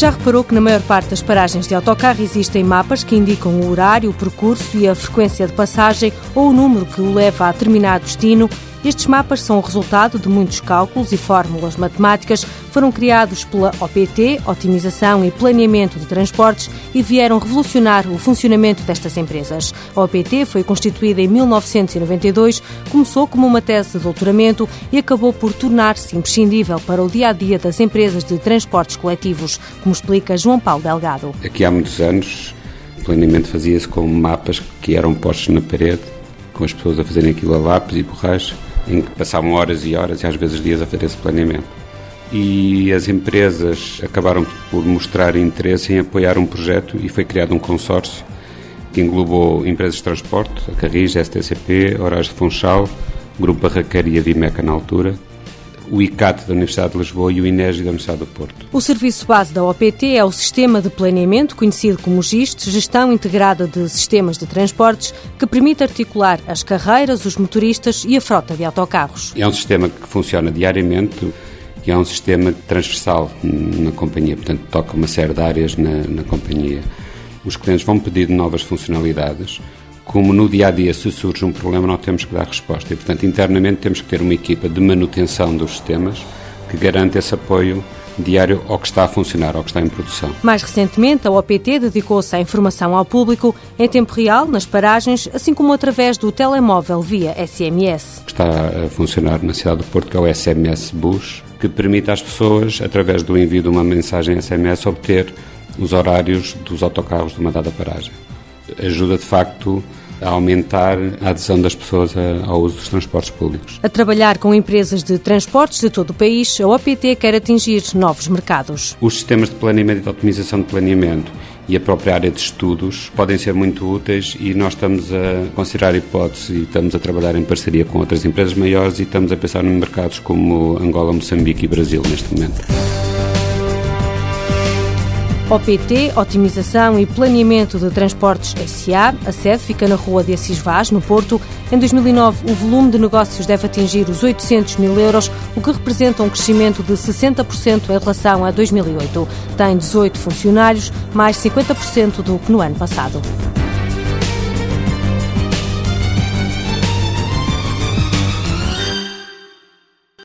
Já reparou que na maior parte das paragens de autocarro existem mapas que indicam o horário, o percurso e a frequência de passagem ou o número que o leva a determinado destino estes mapas são o resultado de muitos cálculos e fórmulas matemáticas, foram criados pela OPT, Otimização e Planeamento de Transportes, e vieram revolucionar o funcionamento destas empresas. A OPT foi constituída em 1992, começou como uma tese de doutoramento e acabou por tornar-se imprescindível para o dia a dia das empresas de transportes coletivos, como explica João Paulo Delgado. Aqui há muitos anos, o planeamento fazia-se com mapas que eram postos na parede, com as pessoas a fazerem aquilo a lápis e borracha em que passavam horas e horas e às vezes dias a fazer esse planeamento. E as empresas acabaram por mostrar interesse em apoiar um projeto e foi criado um consórcio que englobou empresas de transporte, a Carris, a STCP, Horários de Funchal, Grupo Barraqueira e a Vimeca na altura, o ICAT da Universidade de Lisboa e o INEGI da Universidade do Porto. O serviço base da OPT é o Sistema de Planeamento, conhecido como GIST, Gestão Integrada de Sistemas de Transportes, que permite articular as carreiras, os motoristas e a frota de autocarros. É um sistema que funciona diariamente e é um sistema transversal na companhia, portanto toca uma série de áreas na, na companhia. Os clientes vão pedir novas funcionalidades, como no dia a dia, se surge um problema, nós temos que dar resposta. E, portanto, internamente temos que ter uma equipa de manutenção dos sistemas que garante esse apoio diário ao que está a funcionar, ao que está em produção. Mais recentemente, a OPT dedicou-se à informação ao público em tempo real, nas paragens, assim como através do telemóvel via SMS. Está a funcionar na cidade do Porto, que é o SMS Bus, que permite às pessoas, através do envio de uma mensagem SMS, obter os horários dos autocarros de uma dada paragem. Ajuda, de facto, a aumentar a adesão das pessoas ao uso dos transportes públicos. A trabalhar com empresas de transportes de todo o país, a OPT quer atingir novos mercados. Os sistemas de planeamento e de otimização de planeamento e a própria área de estudos podem ser muito úteis e nós estamos a considerar hipóteses e estamos a trabalhar em parceria com outras empresas maiores e estamos a pensar em mercados como Angola, Moçambique e Brasil neste momento. OPT, Otimização e Planeamento de Transportes SA. A sede fica na rua de Assis Vaz, no Porto. Em 2009, o volume de negócios deve atingir os 800 mil euros, o que representa um crescimento de 60% em relação a 2008. Tem 18 funcionários, mais 50% do que no ano passado.